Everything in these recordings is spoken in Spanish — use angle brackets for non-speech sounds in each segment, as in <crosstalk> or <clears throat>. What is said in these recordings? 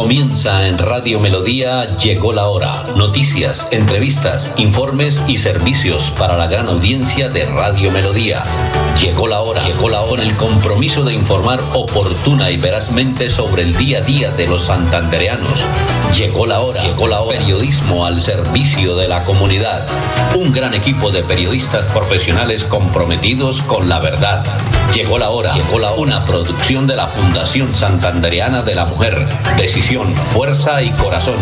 Comienza en Radio Melodía, llegó la hora. Noticias, entrevistas, informes y servicios para la gran audiencia de Radio Melodía. Llegó la hora, llegó la hora, el compromiso de informar oportuna y verazmente sobre el día a día de los santandereanos. Llegó la hora, llegó la hora. Periodismo al servicio de la comunidad. Un gran equipo de periodistas profesionales comprometidos con la verdad. Llegó la hora, llegó la hora. Una producción de la Fundación Santandereana de la Mujer. Decisión, fuerza y corazón.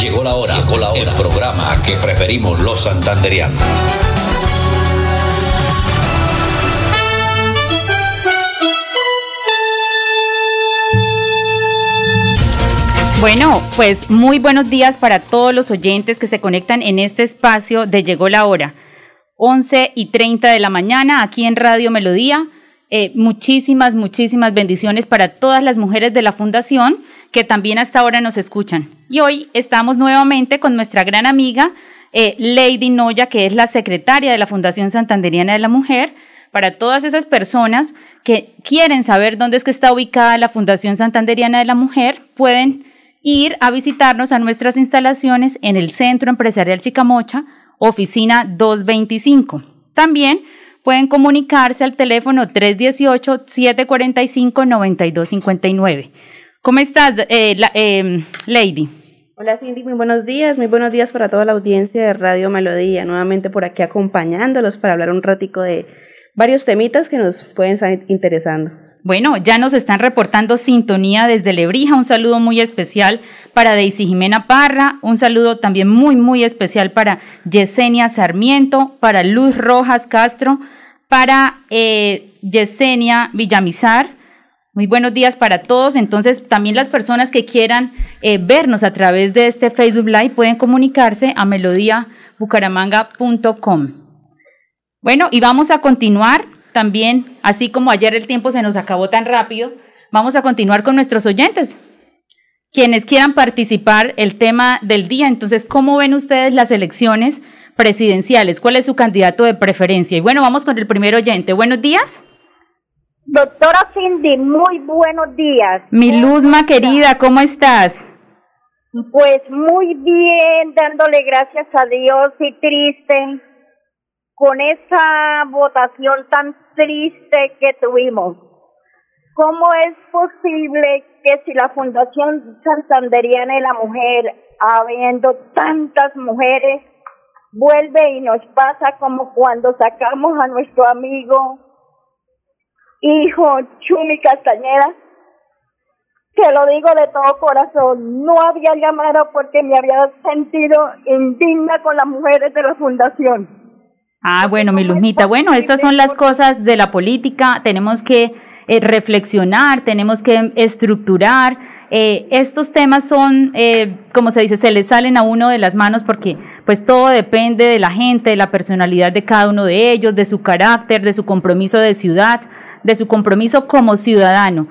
Llegó la hora, llegó la hora. El programa que preferimos los santandereanos. Bueno, pues muy buenos días para todos los oyentes que se conectan en este espacio de Llegó la hora. 11 y 30 de la mañana aquí en Radio Melodía. Eh, muchísimas, muchísimas bendiciones para todas las mujeres de la Fundación que también hasta ahora nos escuchan. Y hoy estamos nuevamente con nuestra gran amiga eh, Lady Noya, que es la secretaria de la Fundación Santanderiana de la Mujer, para todas esas personas que quieren saber dónde es que está ubicada la Fundación Santanderiana de la Mujer, pueden ir a visitarnos a nuestras instalaciones en el Centro Empresarial Chicamocha, oficina 225. También pueden comunicarse al teléfono 318-745-9259. ¿Cómo estás, eh, em, Lady? Hola Cindy, muy buenos días, muy buenos días para toda la audiencia de Radio Melodía, nuevamente por aquí acompañándolos para hablar un ratico de varios temitas que nos pueden estar interesando. Bueno, ya nos están reportando sintonía desde Lebrija. Un saludo muy especial para Daisy Jimena Parra. Un saludo también muy, muy especial para Yesenia Sarmiento, para Luz Rojas Castro, para eh, Yesenia Villamizar. Muy buenos días para todos. Entonces, también las personas que quieran eh, vernos a través de este Facebook Live pueden comunicarse a melodiabucaramanga.com. Bueno, y vamos a continuar también, así como ayer el tiempo se nos acabó tan rápido, vamos a continuar con nuestros oyentes. Quienes quieran participar, el tema del día, entonces, ¿cómo ven ustedes las elecciones presidenciales? ¿Cuál es su candidato de preferencia? Y bueno, vamos con el primer oyente. Buenos días. Doctora Cindy, muy buenos días. Mi Luzma querida, ¿cómo estás? Pues muy bien, dándole gracias a Dios y triste con esa votación tan triste que tuvimos. ¿Cómo es posible que si la Fundación Santanderiana de la Mujer, habiendo tantas mujeres, vuelve y nos pasa como cuando sacamos a nuestro amigo hijo Chumi Castañeda, que lo digo de todo corazón, no había llamado porque me había sentido indigna con las mujeres de la fundación. Ah, bueno, mi Luzmita. Bueno, estas son las cosas de la política. Tenemos que eh, reflexionar, tenemos que estructurar. Eh, estos temas son, eh, como se dice, se les salen a uno de las manos porque pues todo depende de la gente, de la personalidad de cada uno de ellos, de su carácter, de su compromiso de ciudad, de su compromiso como ciudadano.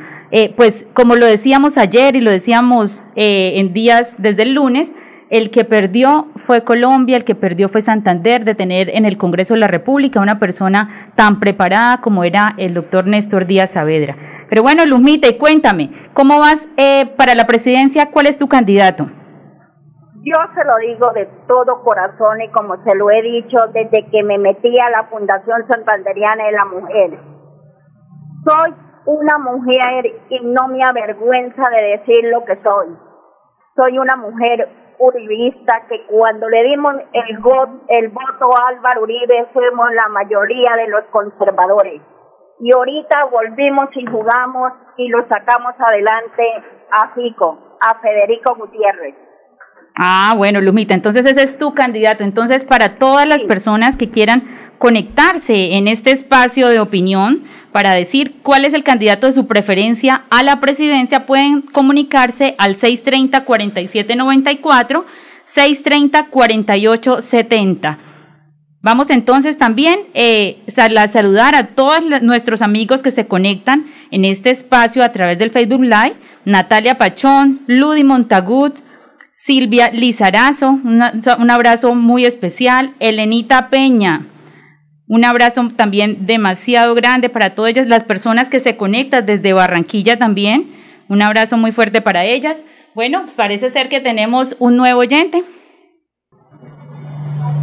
pues como lo decíamos ayer y lo decíamos en días desde el lunes, el que perdió fue Colombia, el que perdió fue Santander de tener en el Congreso de la República una persona tan preparada como era el doctor Néstor Díaz Saavedra. Pero bueno, Luzmita, y cuéntame, ¿cómo vas eh, para la presidencia? ¿Cuál es tu candidato? Yo se lo digo de todo corazón y como se lo he dicho desde que me metí a la Fundación Santanderiana de la Mujer. Soy una mujer y no me avergüenza de decir lo que soy. Soy una mujer uribista que cuando le dimos el, el voto a Álvaro Uribe fuimos la mayoría de los conservadores. Y ahorita volvimos y jugamos y lo sacamos adelante a Fico, a Federico Gutiérrez. Ah, bueno, Lumita, entonces ese es tu candidato. Entonces, para todas las personas que quieran conectarse en este espacio de opinión, para decir cuál es el candidato de su preferencia a la presidencia, pueden comunicarse al 630-4794, 630-4870. Vamos entonces también eh, a saludar a todos nuestros amigos que se conectan en este espacio a través del Facebook Live. Natalia Pachón, Ludi Montagut, Silvia Lizarazo, un abrazo muy especial. Elenita Peña, un abrazo también demasiado grande para todas las personas que se conectan desde Barranquilla también. Un abrazo muy fuerte para ellas. Bueno, parece ser que tenemos un nuevo oyente.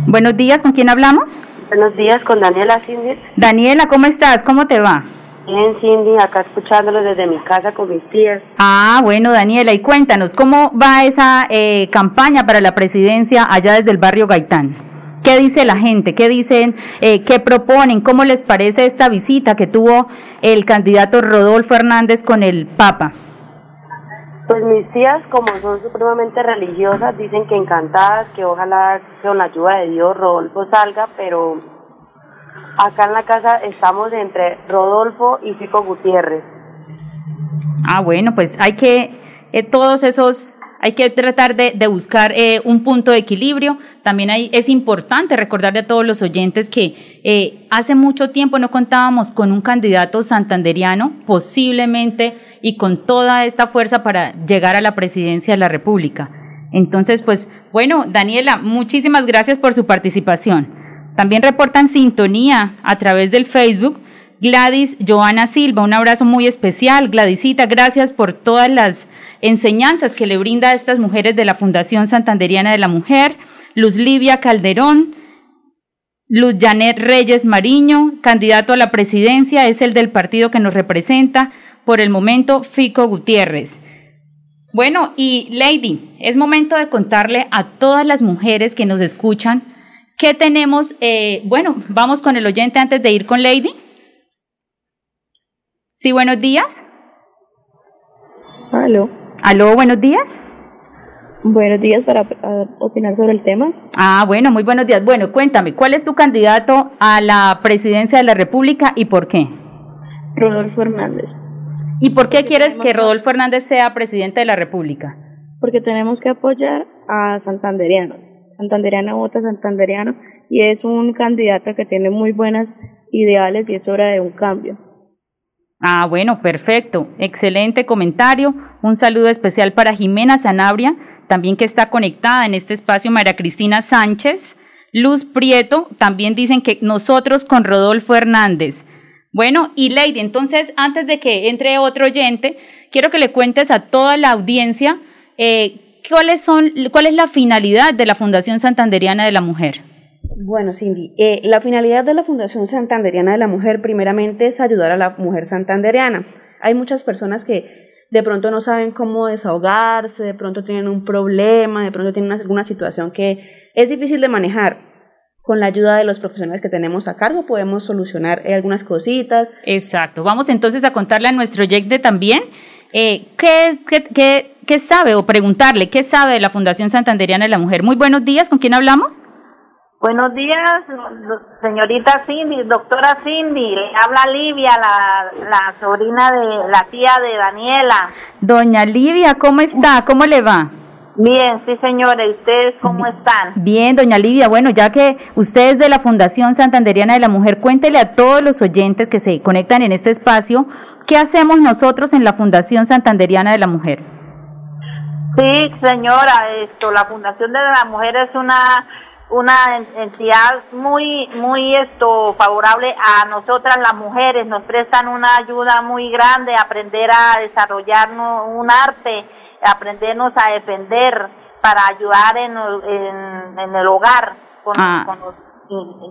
Buenos días, ¿con quién hablamos? Buenos días, con Daniela Cindy. Daniela, ¿cómo estás? ¿Cómo te va? Bien, Cindy, acá escuchándolo desde mi casa con mis tías. Ah, bueno, Daniela, y cuéntanos, ¿cómo va esa eh, campaña para la presidencia allá desde el barrio Gaitán? ¿Qué dice la gente? ¿Qué dicen? Eh, ¿Qué proponen? ¿Cómo les parece esta visita que tuvo el candidato Rodolfo Hernández con el Papa? Pues mis tías, como son supremamente religiosas, dicen que encantadas, que ojalá con la ayuda de Dios Rodolfo salga, pero acá en la casa estamos entre Rodolfo y Fico Gutiérrez. Ah, bueno, pues hay que, eh, todos esos, hay que tratar de, buscar eh, un punto de equilibrio. También hay, es importante recordarle a todos los oyentes que eh, hace mucho tiempo no contábamos con un candidato santanderiano, posiblemente y con toda esta fuerza para llegar a la presidencia de la República. Entonces, pues bueno, Daniela, muchísimas gracias por su participación. También reportan sintonía a través del Facebook Gladys Joana Silva. Un abrazo muy especial. Gladysita, gracias por todas las enseñanzas que le brinda a estas mujeres de la Fundación Santanderiana de la Mujer. Luz Livia Calderón, Luz Janet Reyes Mariño, candidato a la presidencia, es el del partido que nos representa por el momento Fico Gutiérrez. Bueno, y Lady, es momento de contarle a todas las mujeres que nos escuchan qué tenemos. Eh, bueno, vamos con el oyente antes de ir con Lady. Sí, buenos días. Aló. Aló, buenos días. Buenos días para opinar sobre el tema. Ah, bueno, muy buenos días. Bueno, cuéntame, ¿cuál es tu candidato a la presidencia de la República y por qué? Rodolfo Hernández. ¿Y por qué quieres que Rodolfo Hernández sea presidente de la República? Porque tenemos que apoyar a Santanderiano. Santanderiano vota Santanderiano y es un candidato que tiene muy buenas ideales y es hora de un cambio. Ah, bueno, perfecto. Excelente comentario. Un saludo especial para Jimena Sanabria, también que está conectada en este espacio, María Cristina Sánchez. Luz Prieto, también dicen que nosotros con Rodolfo Hernández. Bueno, y Lady, entonces, antes de que entre otro oyente, quiero que le cuentes a toda la audiencia eh, son, cuál es la finalidad de la Fundación Santanderiana de la Mujer. Bueno, Cindy, eh, la finalidad de la Fundación Santanderiana de la Mujer primeramente es ayudar a la mujer santanderiana. Hay muchas personas que de pronto no saben cómo desahogarse, de pronto tienen un problema, de pronto tienen alguna situación que es difícil de manejar con la ayuda de los profesionales que tenemos a cargo podemos solucionar eh, algunas cositas. Exacto. Vamos entonces a contarle a nuestro oyente también eh, ¿qué, qué, qué, sabe o preguntarle qué sabe de la Fundación Santanderiana de la Mujer. Muy buenos días, ¿con quién hablamos? Buenos días, señorita Cindy, doctora Cindy, le habla Livia, la, la sobrina de la tía de Daniela. Doña Livia, ¿cómo está? ¿Cómo le va? Bien, sí señora, ¿y ustedes cómo están? Bien, doña Lidia, bueno, ya que usted es de la Fundación Santanderiana de la Mujer, cuéntele a todos los oyentes que se conectan en este espacio, ¿qué hacemos nosotros en la Fundación Santanderiana de la Mujer? Sí, señora, esto, la Fundación de la Mujer es una una entidad muy muy esto favorable a nosotras las mujeres, nos prestan una ayuda muy grande, aprender a desarrollarnos un arte aprendernos a defender para ayudar en, en, el hogar con, ah. los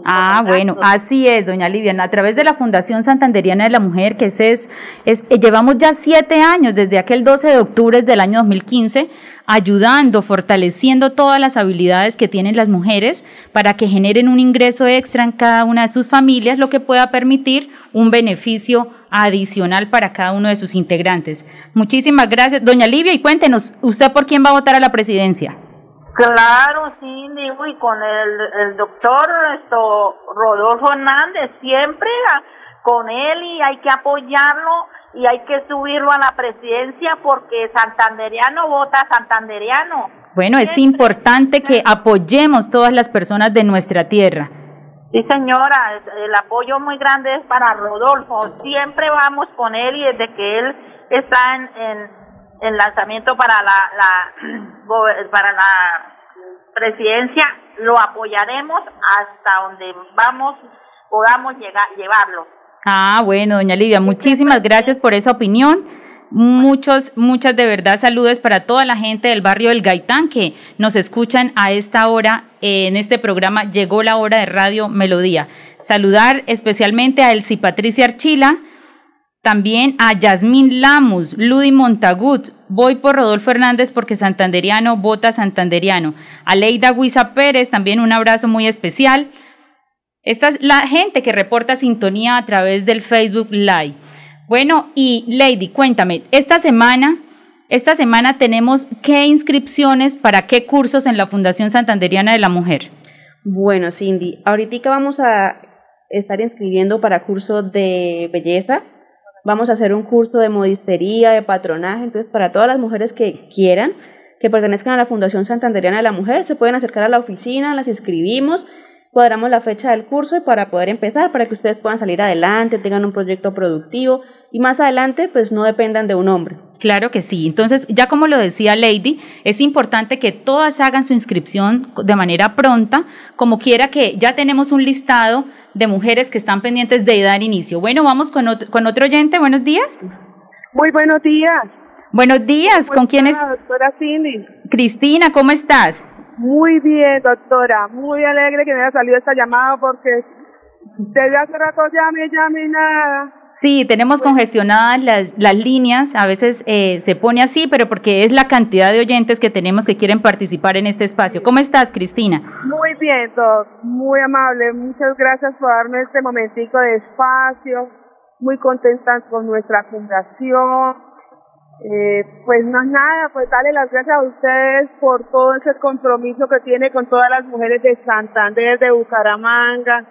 Ah, bueno, así es, doña Liviana. A través de la Fundación Santanderiana de la Mujer, que es, es, eh, llevamos ya siete años, desde aquel 12 de octubre del año 2015, ayudando, fortaleciendo todas las habilidades que tienen las mujeres para que generen un ingreso extra en cada una de sus familias, lo que pueda permitir un beneficio adicional para cada uno de sus integrantes. Muchísimas gracias, doña Livia, y cuéntenos, ¿usted por quién va a votar a la presidencia? Claro, sí, digo, y con el, el doctor esto, Rodolfo Hernández, siempre con él y hay que apoyarlo y hay que subirlo a la presidencia porque santanderiano vota santanderiano. Bueno, es importante que apoyemos todas las personas de nuestra tierra. Sí, señora, el apoyo muy grande es para Rodolfo. Siempre vamos con él y desde que él está en, en, lanzamiento para la, la, <clears throat> para la presidencia, lo apoyaremos hasta donde vamos, podamos llegar, llevarlo. Ah, bueno, doña Lidia, muchísimas gracias por esa opinión. Muchos, muchas de verdad saludos para toda la gente del barrio del Gaitán que nos escuchan a esta hora en este programa Llegó la hora de Radio Melodía. Saludar especialmente a Elsie Patricia Archila, también a Yasmín Lamus, Ludi Montagut, voy por Rodolfo Hernández porque santanderiano, vota santanderiano. A Leida Guisa Pérez, también un abrazo muy especial. Esta es la gente que reporta sintonía a través del Facebook Live. Bueno, y Lady, cuéntame, esta semana, esta semana tenemos qué inscripciones para qué cursos en la Fundación Santanderiana de la Mujer. Bueno, Cindy, ahorita vamos a estar inscribiendo para cursos de belleza, vamos a hacer un curso de modistería, de patronaje, entonces para todas las mujeres que quieran, que pertenezcan a la Fundación Santanderiana de la Mujer, se pueden acercar a la oficina, las inscribimos, cuadramos la fecha del curso y para poder empezar, para que ustedes puedan salir adelante, tengan un proyecto productivo y más adelante pues no dependan de un hombre. Claro que sí. Entonces, ya como lo decía Lady, es importante que todas hagan su inscripción de manera pronta, como quiera que ya tenemos un listado de mujeres que están pendientes de dar inicio. Bueno, vamos con otro, con otro oyente. Buenos días. Muy buenos días. Buenos días. ¿Con quién es? Doctora Cindy. Cristina, ¿cómo estás? Muy bien, doctora. Muy alegre que me haya salido esta llamada porque desde hace rato llame, llame y nada. Sí, tenemos congestionadas las, las líneas, a veces eh, se pone así, pero porque es la cantidad de oyentes que tenemos que quieren participar en este espacio. ¿Cómo estás, Cristina? Muy bien, doc, muy amable. Muchas gracias por darme este momentico de espacio. Muy contenta con nuestra fundación. Eh, pues es nada, pues darle las gracias a ustedes por todo ese compromiso que tiene con todas las mujeres de Santander, de Bucaramanga,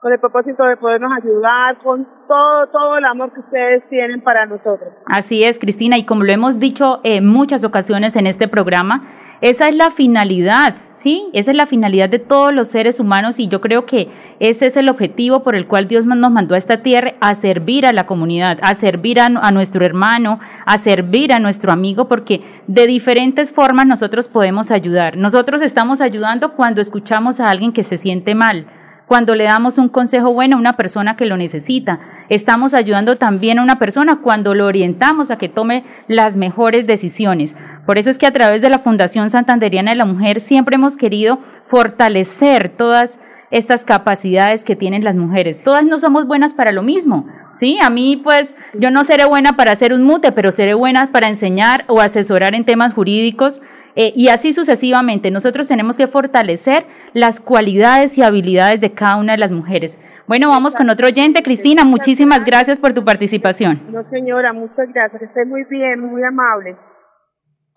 con el propósito de podernos ayudar, con todo, todo el amor que ustedes tienen para nosotros. Así es, Cristina, y como lo hemos dicho en muchas ocasiones en este programa, esa es la finalidad, ¿sí? Esa es la finalidad de todos los seres humanos y yo creo que ese es el objetivo por el cual Dios nos mandó a esta tierra, a servir a la comunidad, a servir a, nuestro hermano, a servir a nuestro amigo, porque de diferentes formas nosotros podemos ayudar. Nosotros estamos ayudando cuando escuchamos a alguien que se siente mal cuando le damos un consejo bueno a una persona que lo necesita. Estamos ayudando también a una persona cuando lo orientamos a que tome las mejores decisiones. Por eso es que a través de la Fundación Santanderiana de la Mujer siempre hemos querido fortalecer todas estas capacidades que tienen las mujeres. Todas no somos buenas para lo mismo. Sí, a mí pues yo no seré buena para hacer un mute, pero seré buena para enseñar o asesorar en temas jurídicos eh, y así sucesivamente. Nosotros tenemos que fortalecer las cualidades y habilidades de cada una de las mujeres. Bueno, vamos con otro oyente. Cristina, muchísimas gracias por tu participación. No, señora, muchas gracias. Esté muy bien, muy amable.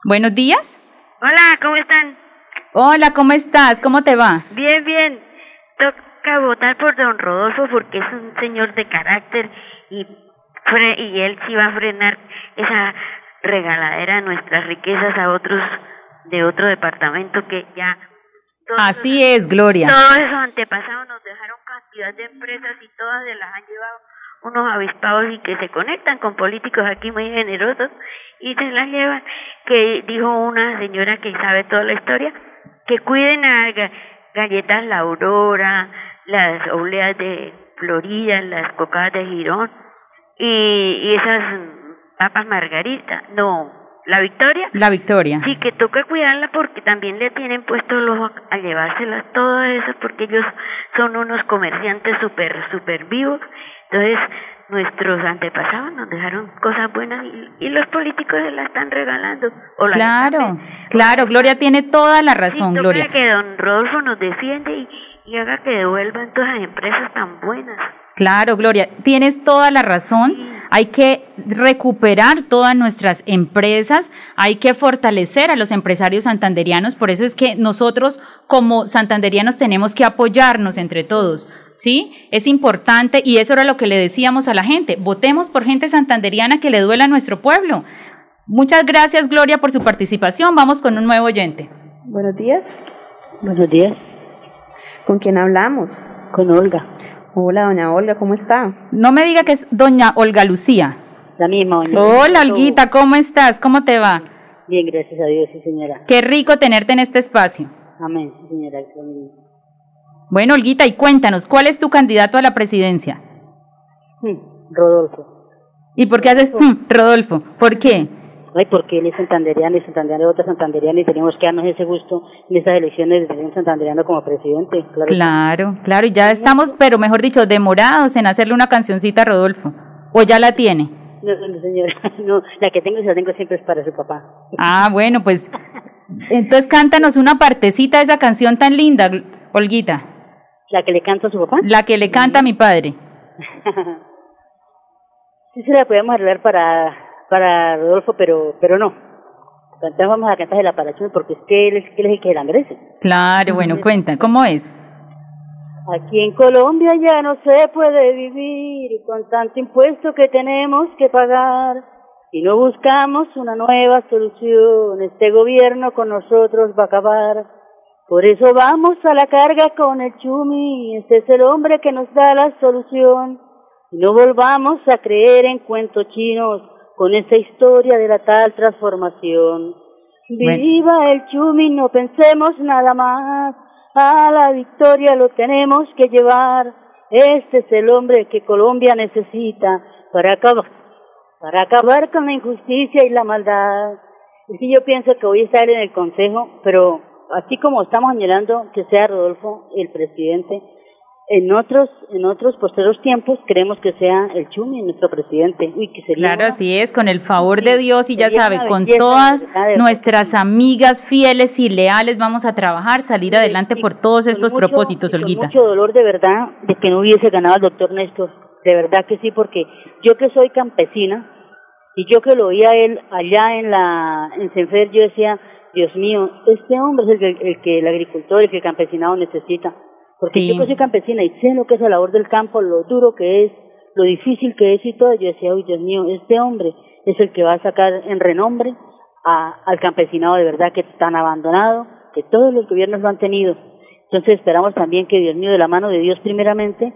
Buenos días. Hola, ¿cómo están? Hola, ¿cómo estás? ¿Cómo te va? Bien, bien. Toca votar por don Rodolfo porque es un señor de carácter y, y él sí va a frenar esa regaladera de nuestras riquezas a otros de otro departamento que ya... Así es, Gloria. Todos esos antepasados nos dejaron cantidad de empresas y todas se las han llevado unos avispados y que se conectan con políticos aquí muy generosos y se las llevan, que dijo una señora que sabe toda la historia, que cuiden a galletas La Aurora, las obleas de Florida, las cocadas de Girón y, y esas papas margarita. No, ¿La Victoria? La Victoria. Sí, que toca cuidarla porque también le tienen puesto el ojo a llevárselas todas esas porque ellos son unos comerciantes súper, súper vivos. Entonces, nuestros antepasados nos dejaron cosas buenas y, los políticos se las están regalando. O claro, claro, Gloria tiene toda la razón, sí, Gloria. que don Rodolfo nos defiende y, y haga que devuelvan todas las empresas tan buenas. Claro, Gloria, tienes toda la razón. Hay que recuperar todas nuestras empresas, hay que fortalecer a los empresarios santanderianos, por eso es que nosotros como santanderianos tenemos que apoyarnos entre todos. ¿Sí? Es importante y eso era lo que le decíamos a la gente. Votemos por gente santanderiana que le duela a nuestro pueblo. Muchas gracias, Gloria, por su participación. Vamos con un nuevo oyente. Buenos días. Buenos días. ¿Con quién hablamos? Con Olga. Hola, doña Olga, ¿cómo está? No me diga que es doña Olga Lucía. La misma, doña Hola, Olguita, ¿cómo estás? ¿Cómo te va? Bien, gracias a Dios, sí, señora. Qué rico tenerte en este espacio. Amén, sí, señora. Bueno, Olguita, y cuéntanos, ¿cuál es tu candidato a la presidencia? Hmm, Rodolfo. ¿Y por qué haces, hmm, Rodolfo? ¿Por qué? Ay, porque él es santanderiano y santanderiano es otra santanderiana y tenemos que darnos ese gusto en estas elecciones de tener un santanderiano como presidente. Claro, claro, claro, y ya estamos, pero mejor dicho, demorados en hacerle una cancioncita a Rodolfo. ¿O ya la tiene? No, no, señora, <laughs> no, la que tengo y la tengo siempre es para su papá. Ah, bueno, pues entonces cántanos una partecita de esa canción tan linda, Olguita. ¿La que le canta a su papá? La que le canta a mi padre. <laughs> sí se la podemos arreglar para, para Rodolfo, pero, pero no. Entonces vamos a cantar la aparación porque es que él, es, él es el que la merece. Claro, bueno, cuenta, ¿cómo es? Aquí en Colombia ya no se puede vivir con tanto impuesto que tenemos que pagar. Si no buscamos una nueva solución, este gobierno con nosotros va a acabar. Por eso vamos a la carga con el Chumi, este es el hombre que nos da la solución. Y no volvamos a creer en cuentos chinos con esta historia de la tal transformación. Viva el Chumi, no pensemos nada más a la victoria lo tenemos que llevar. Este es el hombre que Colombia necesita para acabar, para acabar con la injusticia y la maldad. Es que yo pienso que hoy está él en el Consejo, pero así como estamos añorando que sea Rodolfo el presidente, en otros en otros posteriores tiempos queremos que sea el Chumi nuestro presidente. Uy, que sería claro, así es, con el favor de Dios y ya sabe, con todas nuestras amigas fieles y leales vamos a trabajar, salir adelante por todos estos propósitos, Olguita. mucho dolor de verdad de que no hubiese ganado el doctor Néstor, de verdad que sí, porque yo que soy campesina y yo que lo oía él allá en la en Senfer, yo decía, Dios mío, este hombre es el que el, que el agricultor, el que el campesinado necesita porque yo que soy campesina y sé lo que es la labor del campo, lo duro que es, lo difícil que es y todo, yo decía, uy Dios mío, este hombre es el que va a sacar en renombre a, al campesinado de verdad que están abandonado, que todos los gobiernos lo han tenido. Entonces esperamos también que Dios mío, de la mano de Dios primeramente,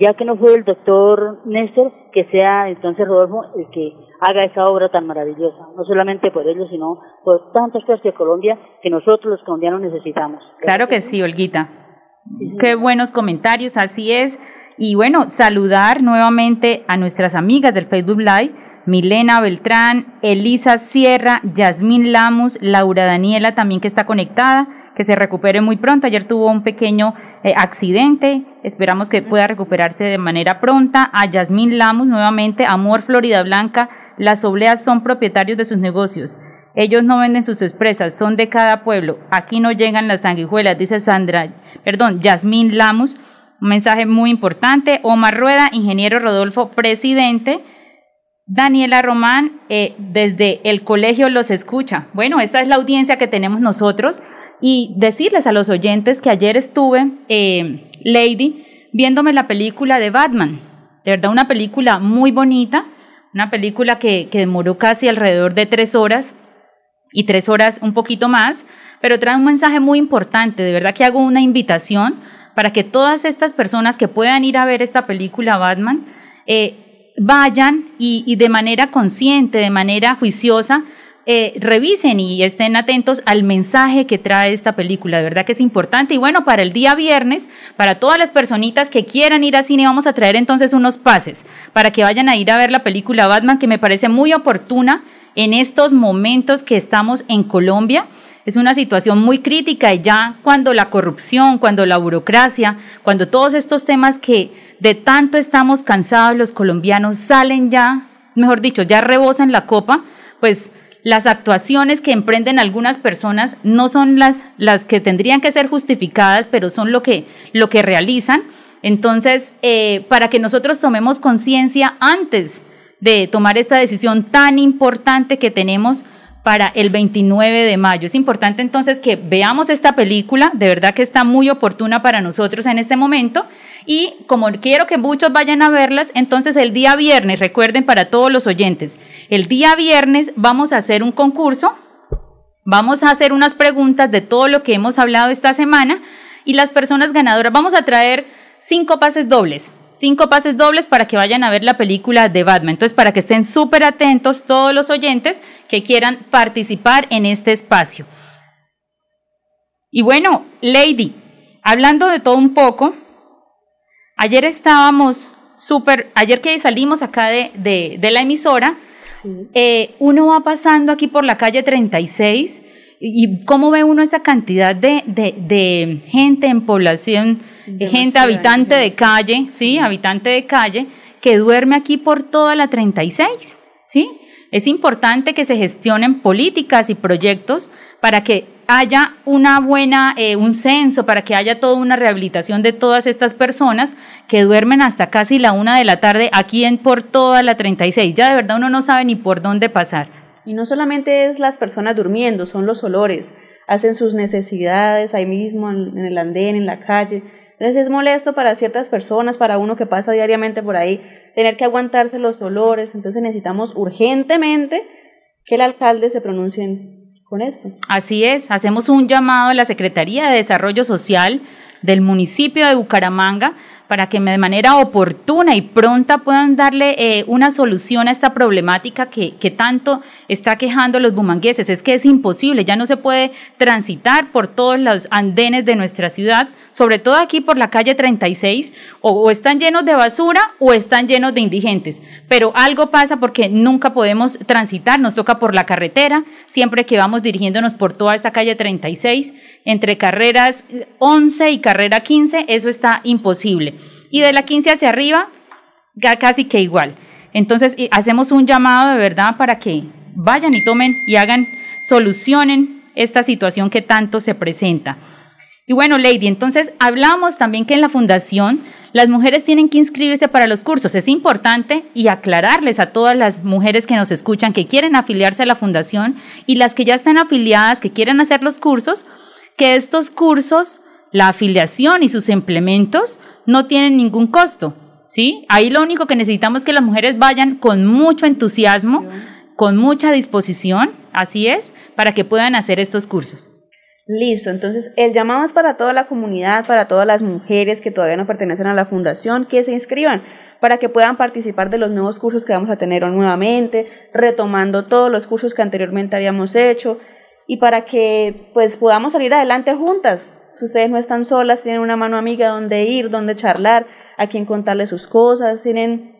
ya que no fue el doctor Néstor, que sea entonces Rodolfo el que haga esa obra tan maravillosa, no solamente por ellos, sino por tantas cosas de Colombia que nosotros los colombianos necesitamos. Claro que sí, Olguita. Qué buenos comentarios, así es. Y bueno, saludar nuevamente a nuestras amigas del Facebook Live, Milena Beltrán, Elisa Sierra, Yasmín Lamus, Laura Daniela también que está conectada, que se recupere muy pronto. Ayer tuvo un pequeño eh, accidente, esperamos que pueda recuperarse de manera pronta. A Yasmín Lamus nuevamente, Amor Florida Blanca, las obleas son propietarios de sus negocios. Ellos no venden sus expresas, son de cada pueblo. Aquí no llegan las sanguijuelas, dice Sandra, perdón, Yasmín Lamus. Un mensaje muy importante. Omar Rueda, ingeniero Rodolfo, presidente. Daniela Román, eh, desde el colegio los escucha. Bueno, esta es la audiencia que tenemos nosotros. Y decirles a los oyentes que ayer estuve, eh, Lady, viéndome la película de Batman. De verdad, una película muy bonita, una película que, que demoró casi alrededor de tres horas y tres horas un poquito más, pero trae un mensaje muy importante. De verdad que hago una invitación para que todas estas personas que puedan ir a ver esta película Batman eh, vayan y, de manera consciente, de manera juiciosa, eh, revisen y estén atentos al mensaje que trae esta película. De verdad que es importante. Y bueno, para el día viernes, para todas las personitas que quieran ir a cine, vamos a traer entonces unos pases para que vayan a ir a ver la película Batman, que me parece muy oportuna en estos momentos que estamos en Colombia. Es una situación muy crítica y ya cuando la corrupción, cuando la burocracia, cuando todos estos temas que de tanto estamos cansados los colombianos salen ya, mejor dicho, ya rebosan la copa, pues las actuaciones que emprenden algunas personas no son las, las que tendrían que ser justificadas, pero son lo que, lo que realizan. Entonces, eh, para que nosotros tomemos conciencia antes de tomar esta decisión tan importante que tenemos para el 29 de mayo. Es importante entonces que veamos esta película, de verdad que está muy oportuna para nosotros en este momento y como quiero que muchos vayan a verlas, entonces el día viernes, recuerden para todos los oyentes, el día viernes vamos a hacer un concurso, vamos a hacer unas preguntas de todo lo que hemos hablado esta semana y las personas ganadoras, vamos a traer cinco pases dobles cinco pases dobles para que vayan a ver la película de Batman. Entonces, para que estén súper atentos todos los oyentes que quieran participar en este espacio. Y bueno, Lady, hablando de todo un poco, ayer estábamos súper, ayer que salimos acá de, de, de la emisora, eh, uno va pasando aquí por la calle 36 y, cómo ve uno esa cantidad de, de, de gente en población, gente habitante de calle, sí, habitante de calle, que duerme aquí por toda la 36, ¿sí? Es importante que se gestionen políticas y proyectos para que haya una buena, eh, un censo, para que haya toda una rehabilitación de todas estas personas que duermen hasta casi la una de la tarde aquí en por toda la 36. Ya de verdad uno no sabe ni por dónde pasar. Y no solamente es las personas durmiendo, son los olores. Hacen sus necesidades ahí mismo, en el andén, en la calle. Entonces es molesto para ciertas personas, para uno que pasa diariamente por ahí, tener que aguantarse los olores. Entonces necesitamos urgentemente que el alcalde se pronuncie con esto. Así es, hacemos un llamado a la Secretaría de Desarrollo Social del municipio de Bucaramanga para que de manera oportuna y pronta puedan darle eh, una solución a esta problemática que, tanto está quejando los bumangueses. Es que es imposible, ya no se puede transitar por todos los andenes de nuestra ciudad, sobre todo aquí por la calle 36, o, o están llenos de basura o están llenos de indigentes. Pero algo pasa porque nunca podemos transitar, nos toca por la carretera, siempre que vamos dirigiéndonos por toda esta calle 36, entre carreras 11 y carrera 15, eso está imposible y de la 15 hacia arriba, casi que igual. Entonces, hacemos un llamado de verdad para que vayan y tomen y hagan, solucionen esta situación que tanto se presenta. Y bueno, Lady, entonces hablamos también que en la fundación las mujeres tienen que inscribirse para los cursos. Es importante y aclararles a todas las mujeres que nos escuchan que quieren afiliarse a la fundación y las que ya están afiliadas, que quieren hacer los cursos, que estos cursos la afiliación y sus implementos no tienen ningún costo, ¿sí? Ahí lo único que necesitamos es que las mujeres vayan con mucho entusiasmo, con mucha disposición, así es, para que puedan hacer estos cursos. Listo, entonces el llamado es para toda la comunidad, para todas las mujeres que todavía no pertenecen a la fundación, que se inscriban para que puedan participar de los nuevos cursos que vamos a tener nuevamente, retomando todos los cursos que anteriormente habíamos hecho y para que pues podamos salir adelante juntas, si ustedes no están solas, tienen una mano amiga donde ir, donde charlar, a quien contarle sus cosas, tienen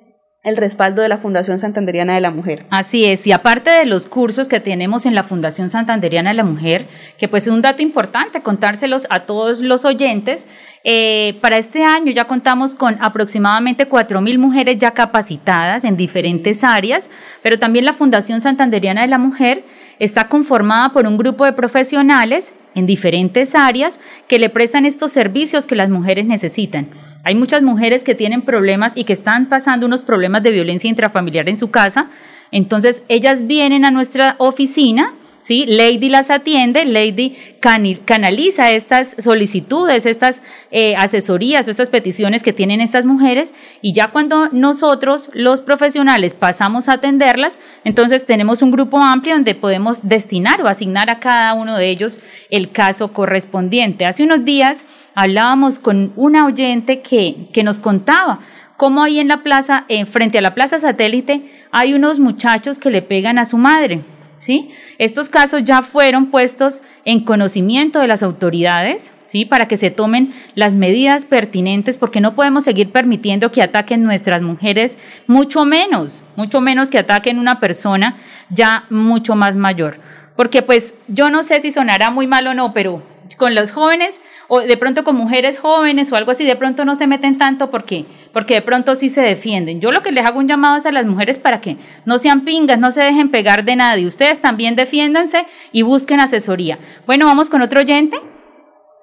el respaldo de la Fundación Santanderiana de la Mujer. Así es, y aparte de los cursos que tenemos en la Fundación Santanderiana de la Mujer, que pues es un dato importante contárselos a todos los oyentes, eh, para este año ya contamos con aproximadamente 4.000 mujeres ya capacitadas en diferentes áreas, pero también la Fundación Santanderiana de la Mujer está conformada por un grupo de profesionales en diferentes áreas que le prestan estos servicios que las mujeres necesitan. Hay muchas mujeres que tienen problemas y que están pasando unos problemas de violencia intrafamiliar en su casa, entonces ellas vienen a nuestra oficina ¿sí? Lady las atiende, Lady canaliza estas solicitudes, estas eh, asesorías o estas peticiones que tienen estas mujeres y ya cuando nosotros, los profesionales, pasamos a atenderlas, entonces tenemos un grupo amplio donde podemos destinar o asignar a cada uno de ellos el caso correspondiente. Hace unos días hablábamos con una oyente que, que nos contaba cómo ahí en la plaza, eh, frente a la plaza satélite, hay unos muchachos que le pegan a su madre. ¿Sí? Estos casos ya fueron puestos en conocimiento de las autoridades, ¿sí? Para que se tomen las medidas pertinentes, porque no podemos seguir permitiendo que ataquen nuestras mujeres, mucho menos, mucho menos que ataquen una persona ya mucho más mayor. Porque pues yo no sé si sonará muy mal o no, pero con los jóvenes o de pronto con mujeres jóvenes o algo así, de pronto no se meten tanto porque, porque de pronto sí se defienden. Yo lo que les hago un llamado es a las mujeres para que no sean pingas, no se dejen pegar de nadie. Ustedes también defiéndanse y busquen asesoría. Bueno, vamos con otro oyente.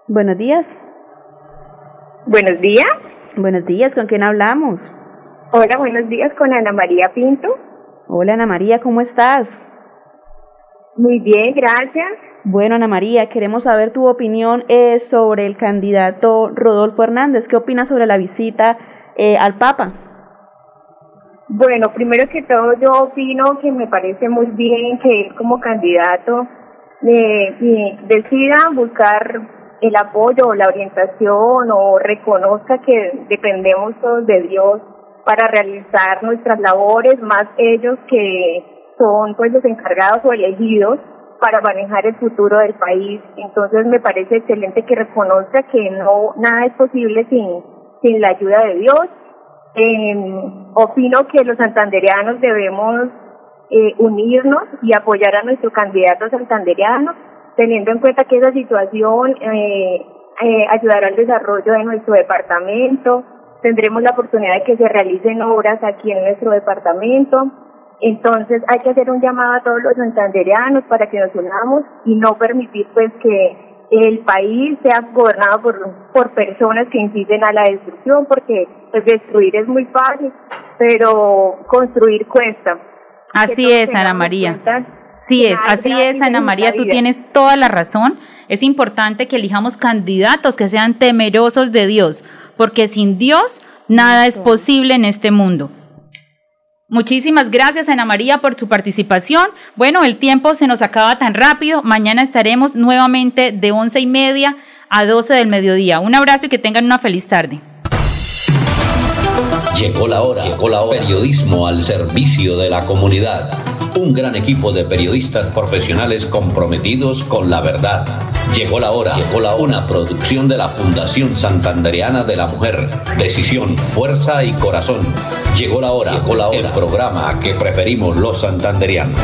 Buenos días. Buenos días. Buenos días, ¿con quién hablamos? Hola, buenos días, con Ana María Pinto. Hola Ana María, ¿cómo estás? Muy bien, gracias. Bueno, Ana María, queremos saber tu opinión eh, sobre el candidato Rodolfo Hernández. ¿Qué opinas sobre la visita eh, al Papa? Bueno, primero que todo yo opino que me parece muy bien que él como candidato eh, decida buscar el apoyo o la orientación o reconozca que dependemos todos de Dios para realizar nuestras labores, más ellos que son pues los encargados o elegidos para manejar el futuro del país. Entonces me parece excelente que reconozca que no nada es posible sin, sin la ayuda de Dios Eh, opino que los santandereanos debemos eh, unirnos y apoyar a nuestro candidato santandereano, teniendo en cuenta que esa situación eh, eh, ayudará al desarrollo de nuestro departamento, tendremos la oportunidad de que se realicen obras aquí en nuestro departamento. Entonces hay que hacer un llamado a todos los santandereanos para que nos unamos y no permitir pues que el país sea gobernado por, por personas que inciten a la destrucción, porque pues destruir es muy fácil, pero construir cuesta. Así es, Ana María. Sí es, así es, Ana María, tú tienes toda la razón. Es importante que elijamos candidatos que sean temerosos de Dios, porque sin Dios nada es posible en este mundo. Muchísimas gracias, Ana María, por su participación. Bueno, el tiempo se nos acaba tan rápido. Mañana estaremos nuevamente de once y media a doce del mediodía. Un abrazo y que tengan una feliz tarde. Llegó la hora, llegó la hora. Periodismo al servicio de la comunidad. Un gran equipo de periodistas profesionales comprometidos con la verdad. Llegó la hora, llegó la hora. Una producción de la Fundación Santandereana de la Mujer. Decisión, fuerza y corazón. Llegó la hora, llegó la hora. El programa que preferimos los santanderianos.